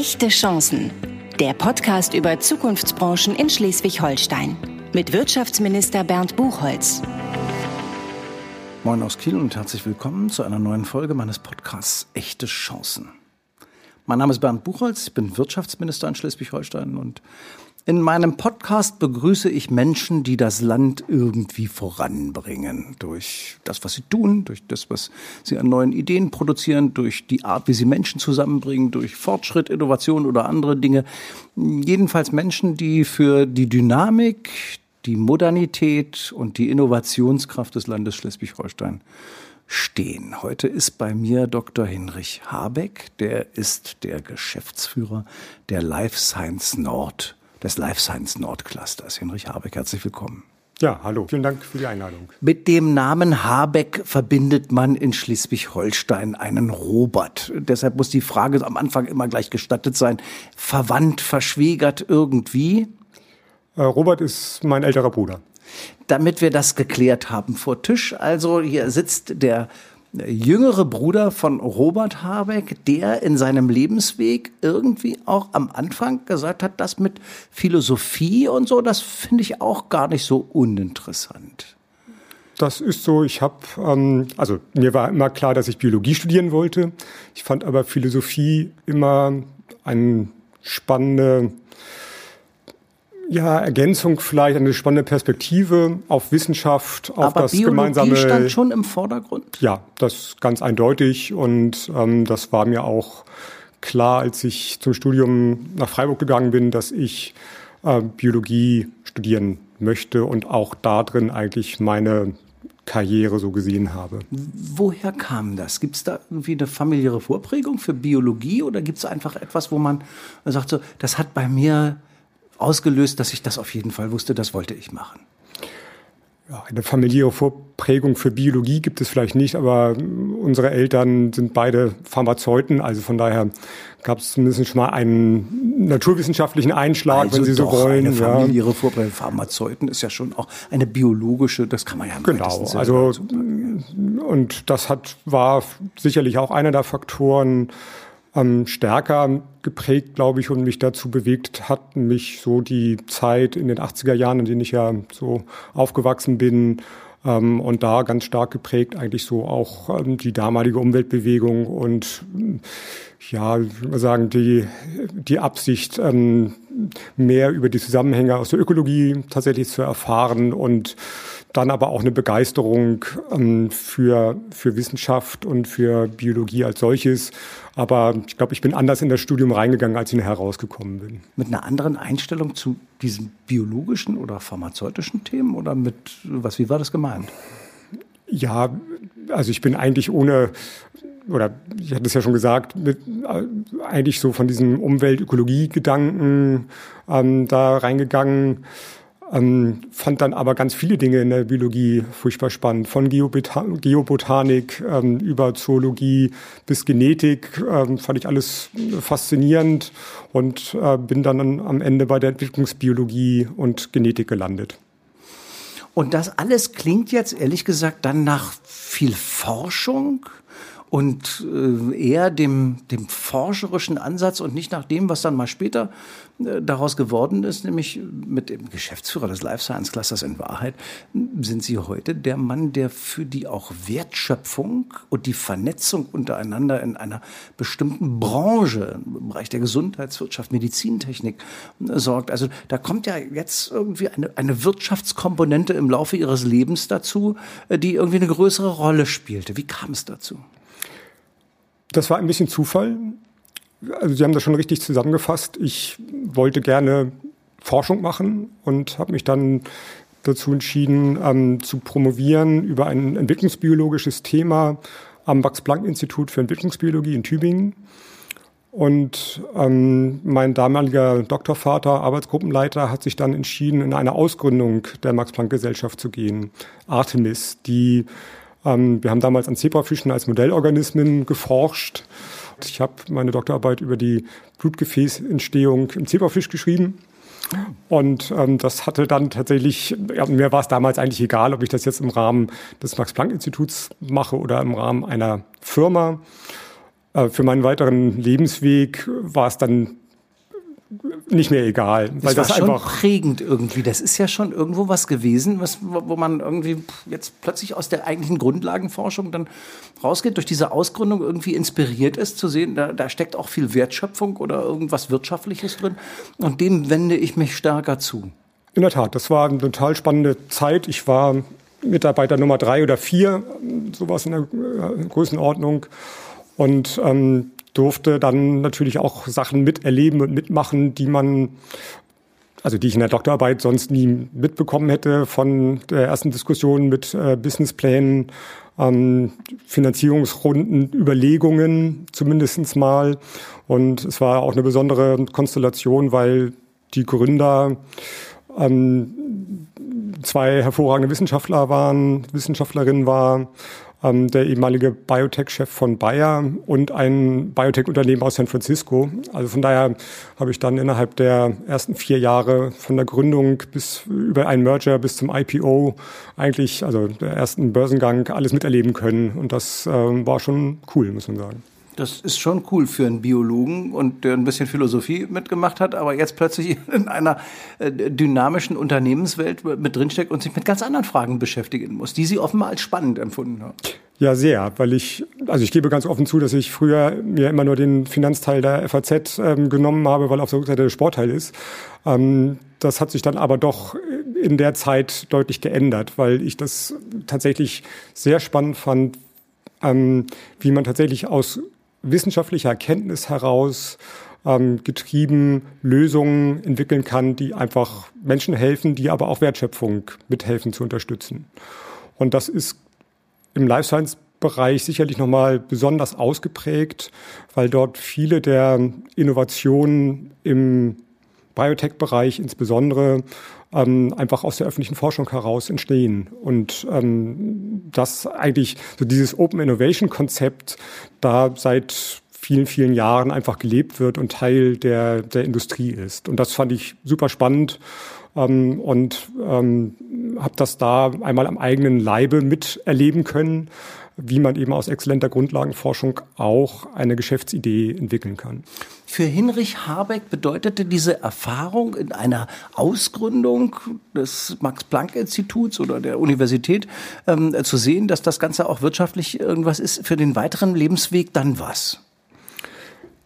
Echte Chancen. Der Podcast über Zukunftsbranchen in Schleswig-Holstein. Mit Wirtschaftsminister Bernd Buchholz. Moin aus Kiel und herzlich willkommen zu einer neuen Folge meines Podcasts Echte Chancen. Mein Name ist Bernd Buchholz, ich bin Wirtschaftsminister in Schleswig-Holstein und in meinem Podcast begrüße ich Menschen, die das Land irgendwie voranbringen. Durch das, was sie tun, durch das, was sie an neuen Ideen produzieren, durch die Art, wie sie Menschen zusammenbringen, durch Fortschritt, Innovation oder andere Dinge. Jedenfalls Menschen, die für die Dynamik, die Modernität und die Innovationskraft des Landes Schleswig-Holstein stehen. Heute ist bei mir Dr. Hinrich Habeck, der ist der Geschäftsführer der Life Science Nord des Life Science Nordclusters. Hinrich Habeck, herzlich willkommen. Ja, hallo. Vielen Dank für die Einladung. Mit dem Namen Habeck verbindet man in Schleswig-Holstein einen Robert. Deshalb muss die Frage am Anfang immer gleich gestattet sein. Verwandt, verschwägert irgendwie? Äh, Robert ist mein älterer Bruder. Damit wir das geklärt haben vor Tisch, also hier sitzt der jüngere Bruder von Robert Habeck, der in seinem Lebensweg irgendwie auch am Anfang gesagt hat, das mit Philosophie und so, das finde ich auch gar nicht so uninteressant. Das ist so. Ich habe, ähm, also mir war immer klar, dass ich Biologie studieren wollte. Ich fand aber Philosophie immer eine spannende ja, Ergänzung vielleicht, eine spannende Perspektive auf Wissenschaft, auf Aber das Biologie gemeinsame. stand schon im Vordergrund? Ja, das ganz eindeutig und ähm, das war mir auch klar, als ich zum Studium nach Freiburg gegangen bin, dass ich äh, Biologie studieren möchte und auch da drin eigentlich meine Karriere so gesehen habe. Woher kam das? Gibt es da irgendwie eine familiäre Vorprägung für Biologie oder gibt es einfach etwas, wo man sagt, so, das hat bei mir ausgelöst, dass ich das auf jeden Fall wusste, das wollte ich machen. Ja, eine familiäre Vorprägung für Biologie gibt es vielleicht nicht, aber unsere Eltern sind beide Pharmazeuten, also von daher gab es zumindest schon mal einen naturwissenschaftlichen Einschlag, also wenn Sie so wollen. Eine familiäre ja. Vorprägung. Pharmazeuten ist ja schon auch eine biologische, das kann man ja genau. Also und das hat war sicherlich auch einer der Faktoren, ähm, stärker geprägt, glaube ich, und mich dazu bewegt hat, mich so die Zeit in den 80er Jahren, in denen ich ja so aufgewachsen bin, ähm, und da ganz stark geprägt eigentlich so auch ähm, die damalige Umweltbewegung und ja, sagen, die, die Absicht, ähm, mehr über die Zusammenhänge aus der Ökologie tatsächlich zu erfahren und dann aber auch eine Begeisterung ähm, für, für Wissenschaft und für Biologie als solches. Aber ich glaube, ich bin anders in das Studium reingegangen, als ich nachher rausgekommen bin. Mit einer anderen Einstellung zu diesen biologischen oder pharmazeutischen Themen oder mit, was, wie war das gemeint? Ja, also ich bin eigentlich ohne, oder ich hatte es ja schon gesagt, mit, äh, eigentlich so von diesem Umwelt-Ökologie-Gedanken ähm, da reingegangen. Ähm, fand dann aber ganz viele Dinge in der Biologie furchtbar spannend. Von Geobota Geobotanik ähm, über Zoologie bis Genetik ähm, fand ich alles faszinierend und äh, bin dann am Ende bei der Entwicklungsbiologie und Genetik gelandet. Und das alles klingt jetzt ehrlich gesagt dann nach viel Forschung und äh, eher dem, dem forscherischen Ansatz und nicht nach dem, was dann mal später äh, daraus geworden ist, nämlich mit dem Geschäftsführer des Life Science Clusters in Wahrheit, sind Sie heute der Mann, der für die auch Wertschöpfung und die Vernetzung untereinander in einer bestimmten Branche, im Bereich der Gesundheitswirtschaft, Medizintechnik, äh, sorgt. Also da kommt ja jetzt irgendwie eine, eine Wirtschaftskomponente im Laufe Ihres Lebens dazu, die irgendwie eine größere Rolle spielte. Wie kam es dazu? Das war ein bisschen Zufall. Also Sie haben das schon richtig zusammengefasst. Ich wollte gerne Forschung machen und habe mich dann dazu entschieden, ähm, zu promovieren über ein entwicklungsbiologisches Thema am Max-Planck-Institut für Entwicklungsbiologie in Tübingen. Und ähm, mein damaliger Doktorvater, Arbeitsgruppenleiter, hat sich dann entschieden, in eine Ausgründung der Max-Planck-Gesellschaft zu gehen, Artemis, die ähm, wir haben damals an Zebrafischen als Modellorganismen geforscht. Ich habe meine Doktorarbeit über die Blutgefäßentstehung im Zebrafisch geschrieben. Und ähm, das hatte dann tatsächlich, ja, mir war es damals eigentlich egal, ob ich das jetzt im Rahmen des Max-Planck-Instituts mache oder im Rahmen einer Firma. äh, für meinen weiteren Lebensweg war es dann nicht mehr egal. Das weil war das schon einfach prägend irgendwie. Das ist ja schon irgendwo was gewesen, was, wo man irgendwie jetzt plötzlich aus der eigentlichen Grundlagenforschung dann rausgeht, durch diese Ausgründung irgendwie inspiriert ist, zu sehen, da, da steckt auch viel Wertschöpfung oder irgendwas Wirtschaftliches drin. Und dem wende ich mich stärker zu. In der Tat, das war eine total spannende Zeit. Ich war Mitarbeiter Nummer drei oder vier, sowas in der äh, Größenordnung. Und ähm, durfte dann natürlich auch Sachen miterleben und mitmachen, die man also die ich in der Doktorarbeit sonst nie mitbekommen hätte, von der ersten Diskussion mit äh, Businessplänen, ähm, Finanzierungsrunden, Überlegungen zumindestens mal. Und es war auch eine besondere Konstellation, weil die Gründer ähm, zwei hervorragende Wissenschaftler waren, Wissenschaftlerin war der ehemalige Biotech-Chef von Bayer und ein Biotech-Unternehmen aus San Francisco. Also von daher habe ich dann innerhalb der ersten vier Jahre von der Gründung bis über einen Merger bis zum IPO eigentlich, also der ersten Börsengang, alles miterleben können. Und das äh, war schon cool, muss man sagen. Das ist schon cool für einen Biologen und der ein bisschen Philosophie mitgemacht hat, aber jetzt plötzlich in einer äh, dynamischen Unternehmenswelt mit drinsteckt und sich mit ganz anderen Fragen beschäftigen muss, die Sie offenbar als spannend empfunden haben. Ja, sehr, weil ich, also ich gebe ganz offen zu, dass ich früher mir immer nur den Finanzteil der FAZ ähm, genommen habe, weil auf der Rückseite der Sportteil ist. Ähm, das hat sich dann aber doch in der Zeit deutlich geändert, weil ich das tatsächlich sehr spannend fand, ähm, wie man tatsächlich aus wissenschaftlicher Erkenntnis heraus ähm, getrieben Lösungen entwickeln kann, die einfach Menschen helfen, die aber auch Wertschöpfung mithelfen zu unterstützen. Und das ist im Life Science Bereich sicherlich nochmal besonders ausgeprägt, weil dort viele der Innovationen im Biotech-Bereich insbesondere ähm, einfach aus der öffentlichen Forschung heraus entstehen. Und ähm, das eigentlich so dieses Open Innovation Konzept da seit vielen, vielen Jahren einfach gelebt wird und Teil der, der Industrie ist. Und das fand ich super spannend ähm, und ähm, habe das da einmal am eigenen Leibe miterleben können wie man eben aus exzellenter Grundlagenforschung auch eine Geschäftsidee entwickeln kann. Für Hinrich Habeck bedeutete diese Erfahrung in einer Ausgründung des Max-Planck-Instituts oder der Universität ähm, zu sehen, dass das Ganze auch wirtschaftlich irgendwas ist, für den weiteren Lebensweg dann was?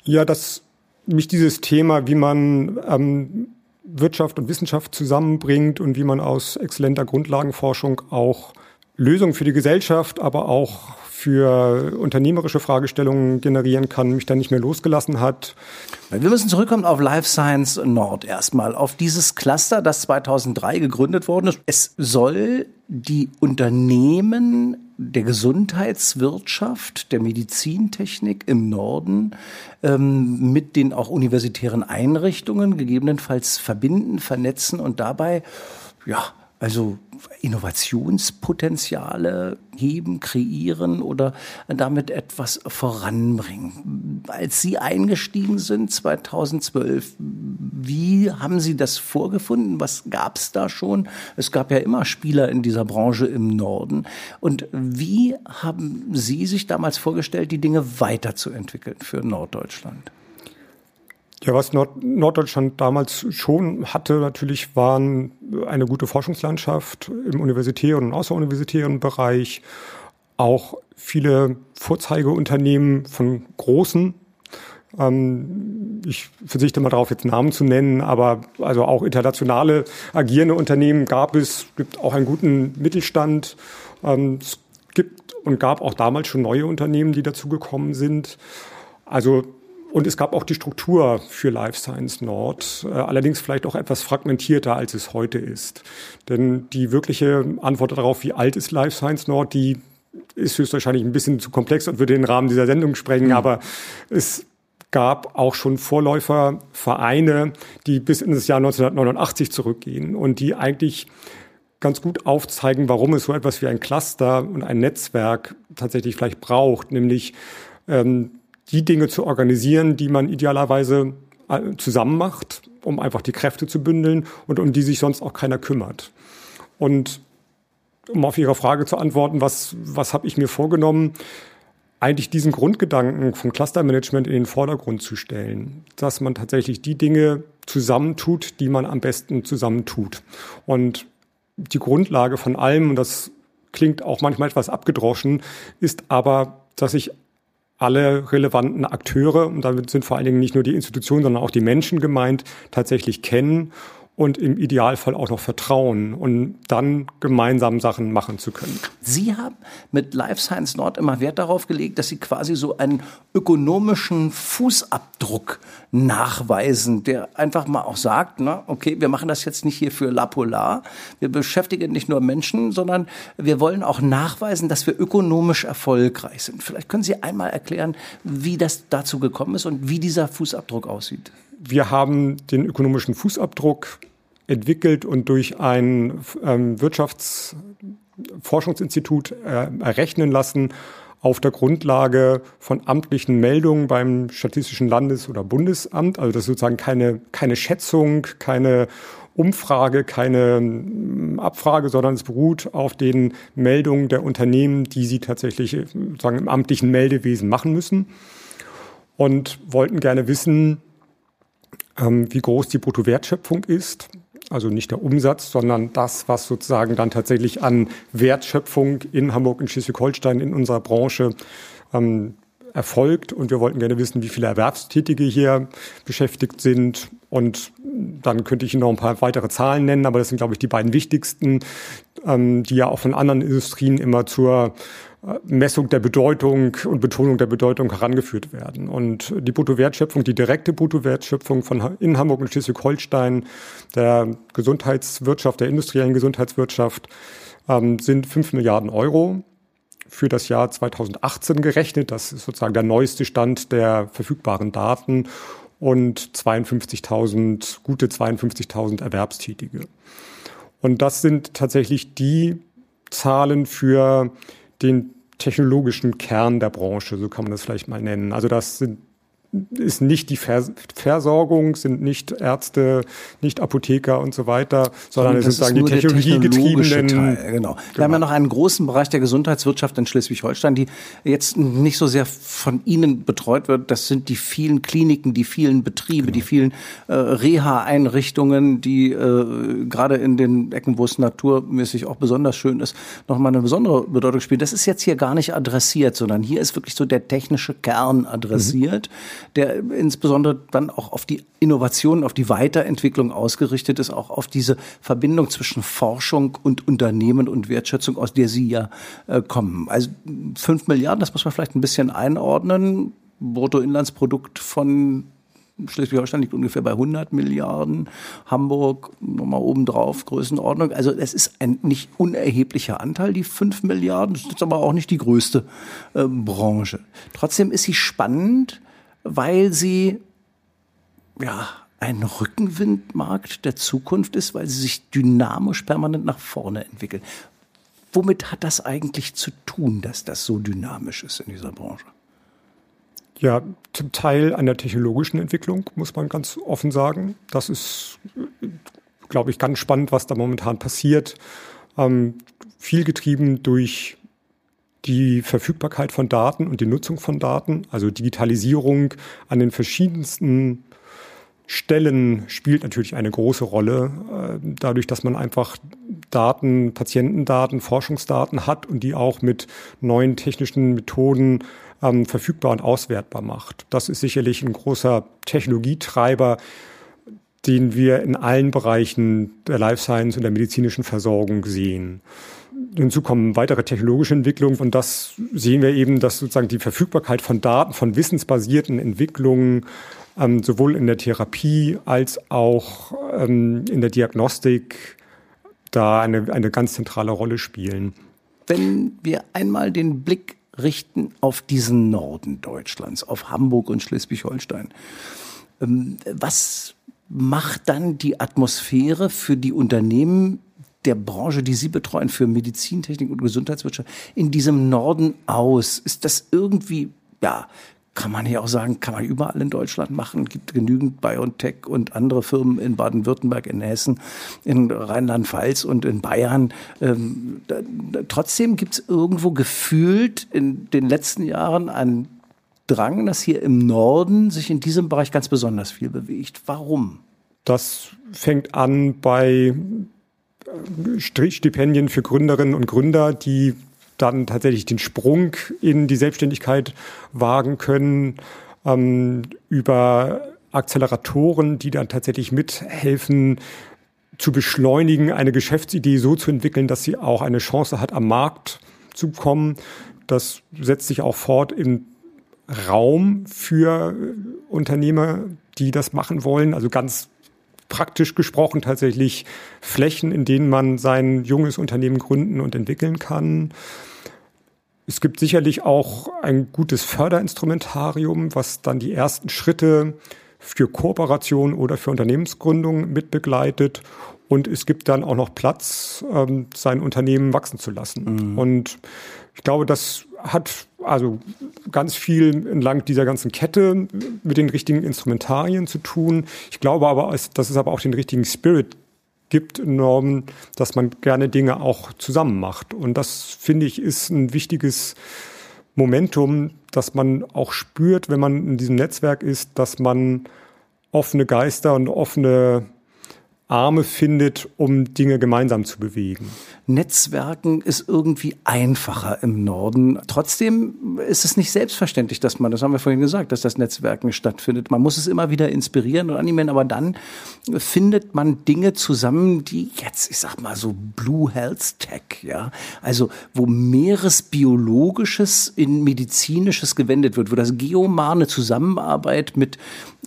Ja, dass mich dieses Thema, wie man ähm, Wirtschaft und Wissenschaft zusammenbringt und wie man aus exzellenter Grundlagenforschung auch Lösungen für die Gesellschaft, aber auch für unternehmerische Fragestellungen generieren kann, mich dann nicht mehr losgelassen hat. Wir müssen zurückkommen auf Life Science Nord erstmal, auf dieses Cluster, das 2003 gegründet worden ist. Es soll die Unternehmen der Gesundheitswirtschaft, der Medizintechnik im Norden ähm, mit den auch universitären Einrichtungen gegebenenfalls verbinden, vernetzen und dabei ja also Innovationspotenziale heben, kreieren oder damit etwas voranbringen. Als Sie eingestiegen sind 2012, wie haben Sie das vorgefunden? Was gab es da schon? Es gab ja immer Spieler in dieser Branche im Norden. Und wie haben Sie sich damals vorgestellt, die Dinge weiterzuentwickeln für Norddeutschland? Ja, was Nord Norddeutschland damals schon hatte, natürlich waren eine gute Forschungslandschaft im universitären und außeruniversitären Bereich, auch viele Vorzeigeunternehmen von großen. Ähm, ich verzichte mal darauf, jetzt Namen zu nennen, aber also auch internationale agierende Unternehmen gab es, gibt auch einen guten Mittelstand. Ähm, es gibt und gab auch damals schon neue Unternehmen, die dazugekommen sind. Also und es gab auch die Struktur für Life Science Nord, äh, allerdings vielleicht auch etwas fragmentierter, als es heute ist. Denn die wirkliche Antwort darauf, wie alt ist Life Science Nord, die ist höchstwahrscheinlich ein bisschen zu komplex und würde den Rahmen dieser Sendung sprengen. Mhm. Aber es gab auch schon Vorläufervereine, die bis in das Jahr 1989 zurückgehen und die eigentlich ganz gut aufzeigen, warum es so etwas wie ein Cluster und ein Netzwerk tatsächlich vielleicht braucht, nämlich ähm, die Dinge zu organisieren, die man idealerweise äh, zusammen macht, um einfach die Kräfte zu bündeln und um die sich sonst auch keiner kümmert. Und um auf Ihre Frage zu antworten, was, was habe ich mir vorgenommen? eigentlich diesen Grundgedanken von Clustermanagement in den Vordergrund zu stellen, dass man tatsächlich die Dinge zusammentut, die man am besten zusammentut. Und die Grundlage von allem, und das klingt auch manchmal etwas abgedroschen, ist aber, dass ich alle relevanten Akteure, und damit sind vor allen Dingen nicht nur die Institutionen, sondern auch die Menschen gemeint, tatsächlich kennen und im Idealfall auch noch vertrauen und dann gemeinsam Sachen machen zu können. Sie haben mit Life Science Nord immer Wert darauf gelegt, dass Sie quasi so einen ökonomischen Fußabdruck nachweisen, der einfach mal auch sagt, na, okay, wir machen das jetzt nicht hier für La Polar, wir beschäftigen nicht nur Menschen, sondern wir wollen auch nachweisen, dass wir ökonomisch erfolgreich sind. Vielleicht können Sie einmal erklären, wie das dazu gekommen ist und wie dieser Fußabdruck aussieht wir haben den ökonomischen Fußabdruck entwickelt und durch ein ähm, Wirtschaftsforschungsinstitut äh, errechnen lassen auf der Grundlage von amtlichen Meldungen beim Statistischen Landes- oder Bundesamt. Also das ist sozusagen keine, keine Schätzung, keine Umfrage, keine ähm, Abfrage, sondern es beruht auf den Meldungen der Unternehmen, die sie tatsächlich sozusagen im amtlichen Meldewesen machen müssen. Und wollten gerne wissen, ähm, wie groß die Bruttowertschöpfung ist. Also nicht der Umsatz, sondern das, was sozusagen dann tatsächlich an Wertschöpfung in Hamburg und Schleswig-Holstein in unserer Branche ähm, erfolgt. Und wir wollten gerne wissen, wie viele Erwerbstätige hier beschäftigt sind. Und dann könnte ich Ihnen noch ein paar weitere Zahlen nennen, aber das sind, glaube ich, die beiden wichtigsten, ähm, die ja auch von anderen Industrien immer zur Messung der Bedeutung und Betonung der Bedeutung herangeführt werden. Und die Bruttowertschöpfung, die direkte Bruttowertschöpfung von in Hamburg und Schleswig-Holstein, der Gesundheitswirtschaft, der industriellen Gesundheitswirtschaft, ähm, sind fünf Milliarden Euro für das Jahr 2018 gerechnet. Das ist sozusagen der neueste Stand der verfügbaren Daten und 52.000, gute 52.000 Erwerbstätige. Und das sind tatsächlich die Zahlen für den technologischen Kern der Branche, so kann man das vielleicht mal nennen. Also das sind ist nicht die Vers Versorgung, sind nicht Ärzte, nicht Apotheker und so weiter, sondern es ist sozusagen die technologiegetriebenen. Teil, genau. Wir genau. haben ja noch einen großen Bereich der Gesundheitswirtschaft in Schleswig-Holstein, die jetzt nicht so sehr von Ihnen betreut wird. Das sind die vielen Kliniken, die vielen Betriebe, genau. die vielen äh, Reha-Einrichtungen, die äh, gerade in den Ecken, wo es naturmäßig auch besonders schön ist, nochmal eine besondere Bedeutung spielen. Das ist jetzt hier gar nicht adressiert, sondern hier ist wirklich so der technische Kern adressiert. Mhm der insbesondere dann auch auf die Innovation, auf die Weiterentwicklung ausgerichtet ist, auch auf diese Verbindung zwischen Forschung und Unternehmen und Wertschätzung, aus der Sie ja äh, kommen. Also fünf Milliarden, das muss man vielleicht ein bisschen einordnen. Bruttoinlandsprodukt von Schleswig-Holstein liegt ungefähr bei 100 Milliarden, Hamburg nochmal obendrauf, Größenordnung. Also es ist ein nicht unerheblicher Anteil, die 5 Milliarden. Das ist aber auch nicht die größte äh, Branche. Trotzdem ist sie spannend, weil sie ja ein Rückenwindmarkt der Zukunft ist, weil sie sich dynamisch permanent nach vorne entwickeln. Womit hat das eigentlich zu tun, dass das so dynamisch ist in dieser Branche? Ja, zum Teil an der technologischen Entwicklung, muss man ganz offen sagen. Das ist, glaube ich, ganz spannend, was da momentan passiert. Ähm, viel getrieben durch die Verfügbarkeit von Daten und die Nutzung von Daten, also Digitalisierung an den verschiedensten Stellen spielt natürlich eine große Rolle, äh, dadurch, dass man einfach Daten, Patientendaten, Forschungsdaten hat und die auch mit neuen technischen Methoden ähm, verfügbar und auswertbar macht. Das ist sicherlich ein großer Technologietreiber, den wir in allen Bereichen der Life Science und der medizinischen Versorgung sehen. Hinzu kommen weitere technologische Entwicklungen und das sehen wir eben, dass sozusagen die Verfügbarkeit von Daten, von wissensbasierten Entwicklungen ähm, sowohl in der Therapie als auch ähm, in der Diagnostik da eine, eine ganz zentrale Rolle spielen. Wenn wir einmal den Blick richten auf diesen Norden Deutschlands, auf Hamburg und Schleswig-Holstein, ähm, was macht dann die Atmosphäre für die Unternehmen der Branche, die Sie betreuen, für Medizintechnik und Gesundheitswirtschaft in diesem Norden aus? Ist das irgendwie, ja, kann man hier auch sagen, kann man überall in Deutschland machen. Gibt genügend BioNTech und andere Firmen in Baden-Württemberg, in Hessen, in Rheinland-Pfalz und in Bayern. Ähm, da, da, trotzdem gibt es irgendwo gefühlt in den letzten Jahren einen Drang, dass hier im Norden sich in diesem Bereich ganz besonders viel bewegt. Warum? Das fängt an bei äh, Stipendien für Gründerinnen und Gründer, die dann tatsächlich den Sprung in die Selbstständigkeit wagen können, ähm, über Acceleratoren, die dann tatsächlich mithelfen, zu beschleunigen, eine Geschäftsidee so zu entwickeln, dass sie auch eine Chance hat, am Markt zu kommen. Das setzt sich auch fort im Raum für Unternehmer, die das machen wollen. Also ganz praktisch gesprochen tatsächlich Flächen, in denen man sein junges Unternehmen gründen und entwickeln kann. Es gibt sicherlich auch ein gutes Förderinstrumentarium, was dann die ersten Schritte für Kooperation oder für Unternehmensgründung mitbegleitet. Und es gibt dann auch noch Platz, ähm, sein Unternehmen wachsen zu lassen. Mhm. Und ich glaube, das hat also ganz viel entlang dieser ganzen Kette mit den richtigen Instrumentarien zu tun. Ich glaube aber, dass es aber auch den richtigen Spirit gibt enorm, dass man gerne Dinge auch zusammen macht. Und das finde ich ist ein wichtiges Momentum, dass man auch spürt, wenn man in diesem Netzwerk ist, dass man offene Geister und offene Arme findet, um Dinge gemeinsam zu bewegen. Netzwerken ist irgendwie einfacher im Norden. Trotzdem ist es nicht selbstverständlich, dass man, das haben wir vorhin gesagt, dass das Netzwerken stattfindet. Man muss es immer wieder inspirieren und animieren, aber dann findet man Dinge zusammen, die jetzt, ich sag mal so Blue Health Tech, ja, also wo Meeresbiologisches in medizinisches gewendet wird, wo das Geomar eine Zusammenarbeit mit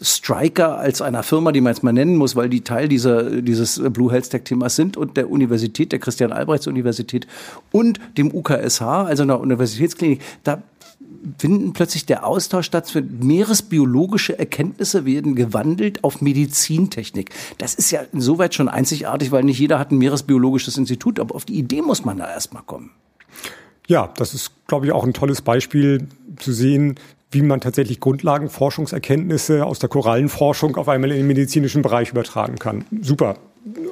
Striker als einer Firma, die man jetzt mal nennen muss, weil die Teil dieser, dieses Blue Health Tech Themas sind und der Universität, der Christian Albrechts Universität und dem UKSH, also einer Universitätsklinik, da finden plötzlich der Austausch statt meeresbiologische Erkenntnisse werden gewandelt auf Medizintechnik. Das ist ja insoweit schon einzigartig, weil nicht jeder hat ein meeresbiologisches Institut, aber auf die Idee muss man da erstmal kommen. Ja, das ist, glaube ich, auch ein tolles Beispiel zu sehen, wie man tatsächlich Grundlagenforschungserkenntnisse aus der Korallenforschung auf einmal in den medizinischen Bereich übertragen kann. Super.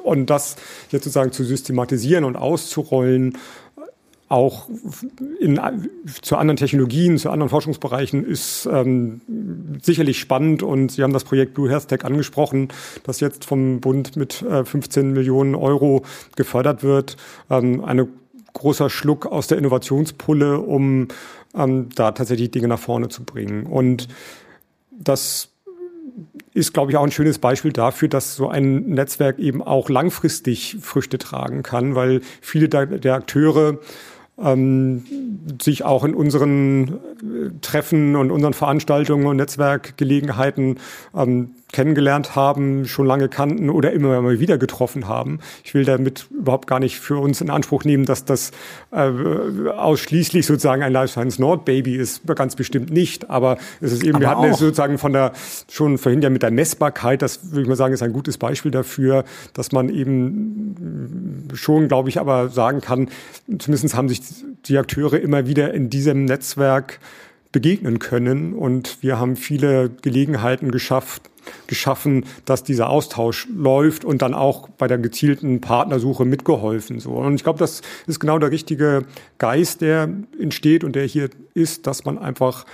Und das jetzt sozusagen zu systematisieren und auszurollen, auch in, zu anderen Technologien, zu anderen Forschungsbereichen ist ähm, sicherlich spannend und Sie haben das Projekt Blue Health angesprochen, das jetzt vom Bund mit äh, 15 Millionen Euro gefördert wird. Ähm, eine großer Schluck aus der Innovationspulle, um ähm, da tatsächlich Dinge nach vorne zu bringen. Und das ist, glaube ich, auch ein schönes Beispiel dafür, dass so ein Netzwerk eben auch langfristig Früchte tragen kann, weil viele der, Akteure ähm, sich auch in unseren äh, Treffen und unseren Veranstaltungen und Netzwerkgelegenheiten ähm, kennengelernt haben, schon lange kannten oder immer mal wieder getroffen haben. Ich will damit überhaupt gar nicht für uns in Anspruch nehmen, dass das äh, ausschließlich sozusagen ein Life Science Nord Baby ist, ganz bestimmt nicht. Aber es ist eben, Aber wir hatten es sozusagen von der schon vorhin ja mit der Messbarkeit, das würde ich mal sagen, ist ein gutes Beispiel dafür, dass man eben schon, glaube ich, aber sagen kann, zumindest haben sich die Akteure immer wieder in diesem Netzwerk begegnen können. Und wir haben viele Gelegenheiten geschafft, geschaffen, dass dieser Austausch läuft und dann auch bei der gezielten Partnersuche mitgeholfen. So. Und ich glaube, das ist genau der richtige Geist, der entsteht und der hier ist, dass man einfach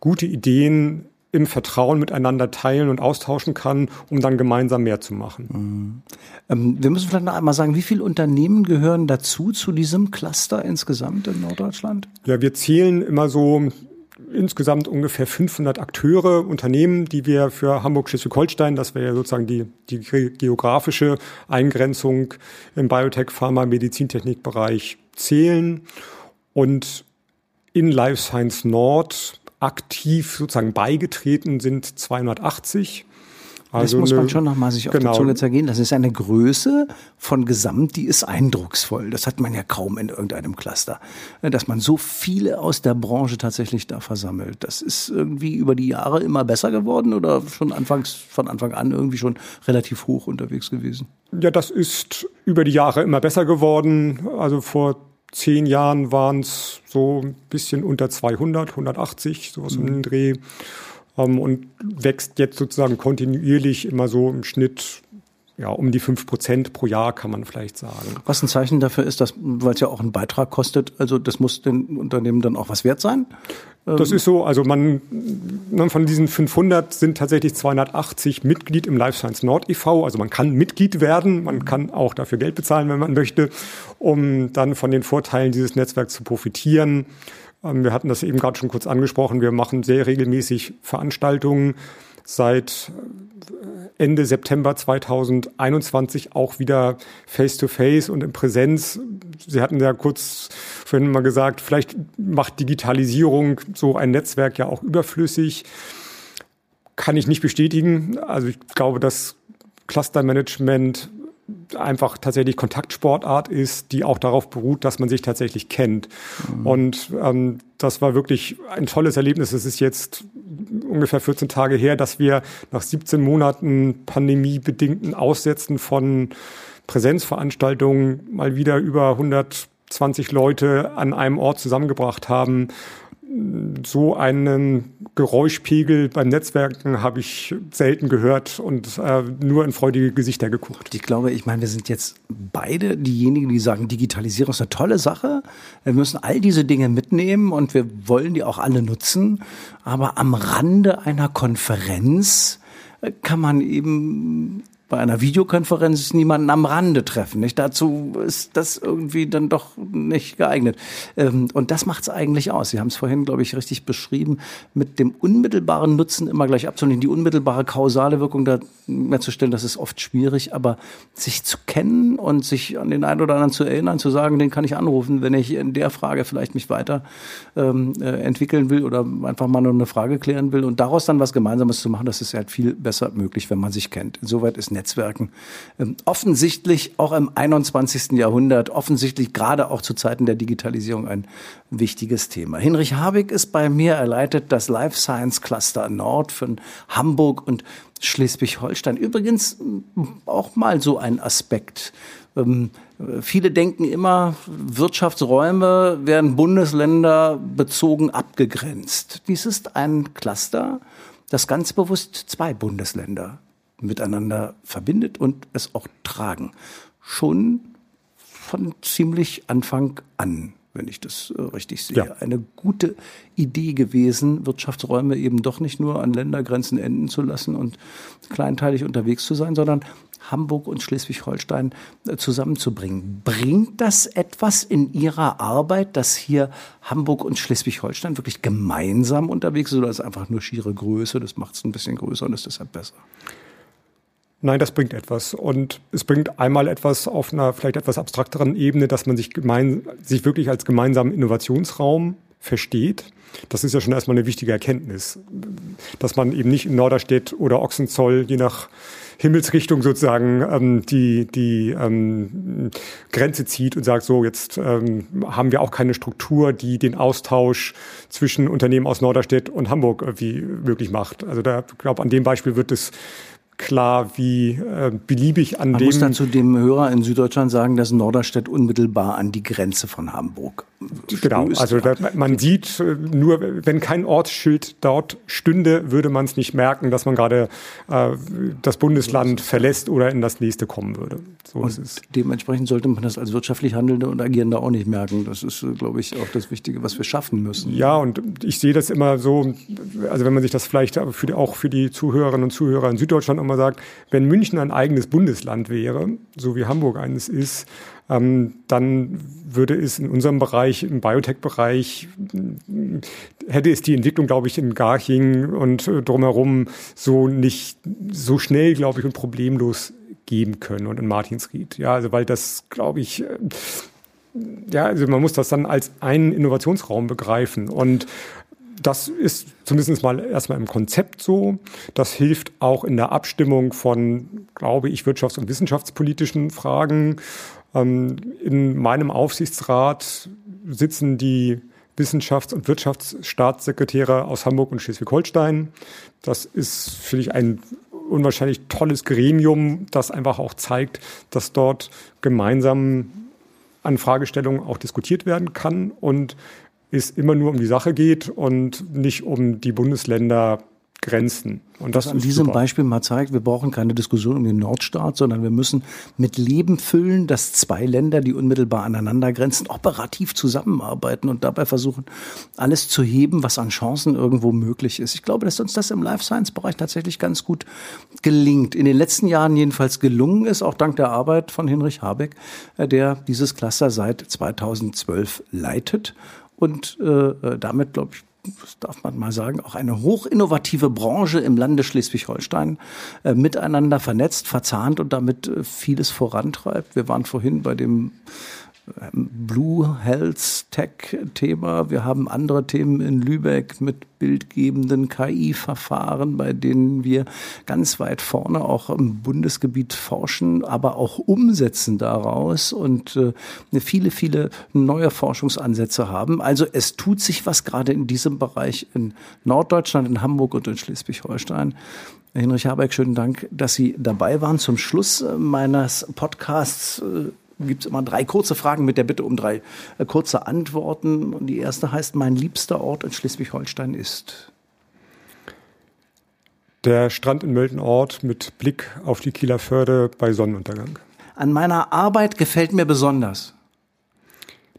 gute Ideen im Vertrauen miteinander teilen und austauschen kann, um dann gemeinsam mehr zu machen. Mhm. Ähm, wir müssen vielleicht noch einmal sagen, wie viele Unternehmen gehören dazu, zu diesem Cluster insgesamt in Norddeutschland? Ja, wir zählen immer so insgesamt ungefähr 500 Akteure, Unternehmen, die wir für Hamburg-Schleswig-Holstein, das wäre ja sozusagen die, die geografische Eingrenzung im Biotech, Pharma, Medizintechnikbereich zählen. Und in Life Science Nord aktiv sozusagen beigetreten sind 280. Also das muss man schon nochmal sich auf genau. die Zunge zergehen. Das ist eine Größe von Gesamt, die ist eindrucksvoll. Das hat man ja kaum in irgendeinem Cluster. Dass man so viele aus der Branche tatsächlich da versammelt. Das ist irgendwie über die Jahre immer besser geworden oder schon anfangs, von Anfang an irgendwie schon relativ hoch unterwegs gewesen? Ja, das ist über die Jahre immer besser geworden. Also vor zehn Jahren waren es so ein bisschen unter 200, 180, sowas mhm. um den Dreh. Und wächst jetzt sozusagen kontinuierlich immer so im Schnitt ja, um die fünf Prozent pro Jahr kann man vielleicht sagen. Was ein Zeichen dafür ist, dass, weil es ja auch einen Beitrag kostet, also das muss den Unternehmen dann auch was wert sein? Das ähm, ist so, also man, von diesen 500 sind tatsächlich 280 Mitglied im Life Science Nord e.V., also man kann Mitglied werden, man kann auch dafür Geld bezahlen, wenn man möchte, um dann von den Vorteilen dieses Netzwerks zu profitieren. Ähm, wir hatten das eben gerade schon kurz angesprochen. Wir machen sehr regelmäßig Veranstaltungen seit äh, Ende September 2021 auch wieder face-to-face -face und in Präsenz. Sie hatten ja kurz vorhin mal gesagt, vielleicht macht Digitalisierung so ein Netzwerk ja auch überflüssig. Kann ich nicht bestätigen. Also ich glaube, dass Clustermanagement einfach tatsächlich Kontaktsportart ist, die auch darauf beruht, dass man sich tatsächlich kennt. Mhm. Und ähm, das war wirklich ein tolles Erlebnis. Es ist jetzt ungefähr 14 Tage her, dass wir nach 17 Monaten pandemiebedingten Aussetzen von Präsenzveranstaltungen mal wieder über 120 Leute an einem Ort zusammengebracht haben so einen Geräuschpegel beim Netzwerken habe ich selten gehört und äh, nur in freudige Gesichter geguckt. Ich glaube, ich meine, wir sind jetzt beide diejenigen, die sagen, Digitalisierung ist eine tolle Sache. Wir müssen all diese Dinge mitnehmen und wir wollen die auch alle nutzen. Aber am Rande einer Konferenz kann man eben bei einer Videokonferenz niemanden am Rande treffen. Nicht? Dazu ist das irgendwie dann doch nicht geeignet. Ähm, und das macht es eigentlich aus. Sie haben es vorhin, glaube ich, richtig beschrieben, mit dem unmittelbaren Nutzen immer gleich abzunehmen. Die unmittelbare kausale Wirkung da mehr zu stellen, das ist oft schwierig, aber sich zu kennen und sich an den einen oder anderen zu erinnern, zu sagen, den kann ich anrufen, wenn ich in der Frage vielleicht mich weiter ähm, äh, entwickeln will oder einfach mal nur eine Frage klären will und daraus dann was Gemeinsames zu machen, das ist halt viel besser möglich, wenn man sich kennt. Insoweit ist Netzwerken. Ähm, offensichtlich auch im 21. Jahrhundert, offensichtlich gerade auch zu Zeiten der Digitalisierung ein wichtiges Thema. Hinrich Habig ist bei mir, er leitet das Life Science Cluster Nord von Hamburg und Schleswig-Holstein. Übrigens auch mal so ein Aspekt. Ähm, viele denken immer, Wirtschaftsräume werden bundesländerbezogen abgegrenzt. Dies ist ein Cluster, das ganz bewusst zwei Bundesländer miteinander verbindet und es auch tragen. Schon von ziemlich Anfang an, wenn ich das äh, richtig sehe. Ja. Eine gute Idee gewesen, Wirtschaftsräume eben doch nicht nur an Ländergrenzen enden zu lassen und kleinteilig unterwegs zu sein, sondern Hamburg und Schleswig-Holstein äh, zusammenzubringen. Bringt das etwas in Ihrer Arbeit, dass hier Hamburg und Schleswig-Holstein wirklich gemeinsam unterwegs sind oder ist es einfach nur schiere Größe? Das macht es ein bisschen größer und ist deshalb besser. Nein, das bringt etwas. Und es bringt einmal etwas auf einer vielleicht etwas abstrakteren Ebene, dass man sich, gemein, sich wirklich als gemeinsamen Innovationsraum versteht. Das ist ja schon erstmal eine wichtige Erkenntnis, dass man eben nicht in Norderstedt oder Ochsenzoll, je nach Himmelsrichtung sozusagen, ähm, die, die ähm, Grenze zieht und sagt, so, jetzt ähm, haben wir auch keine Struktur, die den Austausch zwischen Unternehmen aus Norderstedt und Hamburg irgendwie möglich macht. Also da, ich glaube, an dem Beispiel wird es klar, wie äh, beliebig an Man dem. muss dazu dem Hörer in Süddeutschland sagen, dass Norderstedt unmittelbar an die Grenze von Hamburg Genau, also da, man sieht äh, nur, wenn kein Ortsschild dort stünde, würde man es nicht merken, dass man gerade äh, das Bundesland verlässt oder in das nächste kommen würde. So und ist es. Dementsprechend sollte man das als wirtschaftlich Handelnde und Agierende auch nicht merken. Das ist, äh, glaube ich, auch das Wichtige, was wir schaffen müssen. Ja, und ich sehe das immer so, also wenn man sich das vielleicht für die, auch für die Zuhörerinnen und Zuhörer in Süddeutschland nochmal sagt, wenn München ein eigenes Bundesland wäre, so wie Hamburg eines ist, dann würde es in unserem Bereich, im Biotech-Bereich, hätte es die Entwicklung, glaube ich, in Garching und äh, drumherum so nicht so schnell, glaube ich, und problemlos geben können und in Martinsried. Ja, also weil das, glaube ich, äh, ja, also man muss das dann als einen Innovationsraum begreifen und das ist zumindest mal erstmal im Konzept so. Das hilft auch in der Abstimmung von, glaube ich, wirtschafts- und wissenschaftspolitischen Fragen. Ähm, in meinem Aufsichtsrat sitzen die Wissenschafts- und Wirtschaftsstaatssekretäre aus Hamburg und Schleswig-Holstein. Das ist, finde ich, ein unwahrscheinlich tolles Gremium, das einfach auch zeigt, dass dort gemeinsam an Fragestellungen auch diskutiert werden kann und es immer nur um die Sache geht und nicht um die Bundesländer Grenzen. Und das Was an diesem super. Beispiel mal zeigt, wir brauchen keine Diskussion um den Nordstaat, sondern wir müssen mit Leben füllen, dass zwei Länder, die unmittelbar aneinander grenzen, operativ zusammenarbeiten und dabei versuchen, alles zu heben, was an Chancen irgendwo möglich ist. Ich glaube, dass uns das im Life Science Bereich tatsächlich ganz gut gelingt. In den letzten Jahren jedenfalls gelungen ist, auch dank der Arbeit von Hinrich Habeck, äh, der dieses Cluster seit 2012 leitet und äh, damit, glaube ich, das darf man mal sagen, auch eine hochinnovative Branche im Lande Schleswig-Holstein äh, miteinander vernetzt, verzahnt und damit äh, vieles vorantreibt. Wir waren vorhin bei dem Blue Health Tech Thema. Wir haben andere Themen in Lübeck mit bildgebenden KI-Verfahren, bei denen wir ganz weit vorne auch im Bundesgebiet forschen, aber auch umsetzen daraus und äh, viele, viele neue Forschungsansätze haben. Also es tut sich was gerade in diesem Bereich in Norddeutschland, in Hamburg und in Schleswig-Holstein. Hinrich Habeck, schönen Dank, dass Sie dabei waren. Zum Schluss meines Podcasts äh, gibt es immer drei kurze Fragen mit der Bitte um drei äh, kurze Antworten. Und die erste heißt, mein liebster Ort in Schleswig-Holstein ist? Der Strand in Möltenort mit Blick auf die Kieler Förde bei Sonnenuntergang. An meiner Arbeit gefällt mir besonders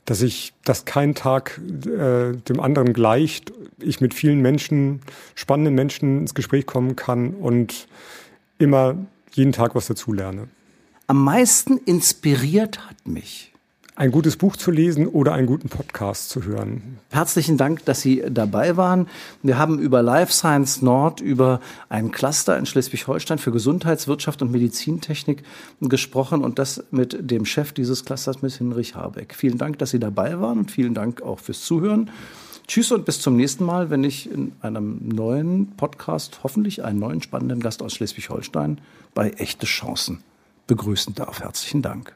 dass ich, dass kein Tag äh, dem anderen gleicht, ich mit vielen Menschen, spannenden Menschen ins Gespräch kommen kann und immer jeden Tag was dazulerne am meisten inspiriert hat mich? Ein gutes Buch zu lesen oder einen guten Podcast zu hören. Herzlichen Dank, dass Sie dabei waren. Wir haben über Life Science Nord, über ein Cluster in Schleswig-Holstein für Gesundheitswirtschaft und Medizintechnik gesprochen und das mit dem Chef dieses Clusters, mit Hinrich Habeck. Vielen Dank, dass Sie dabei waren und vielen Dank auch fürs Zuhören. Tschüss und bis zum nächsten Mal, wenn ich in einem neuen Podcast hoffentlich einen neuen spannenden Gast aus Schleswig-Holstein bei Echte Chancen begrüßen darf. Herzlichen Dank.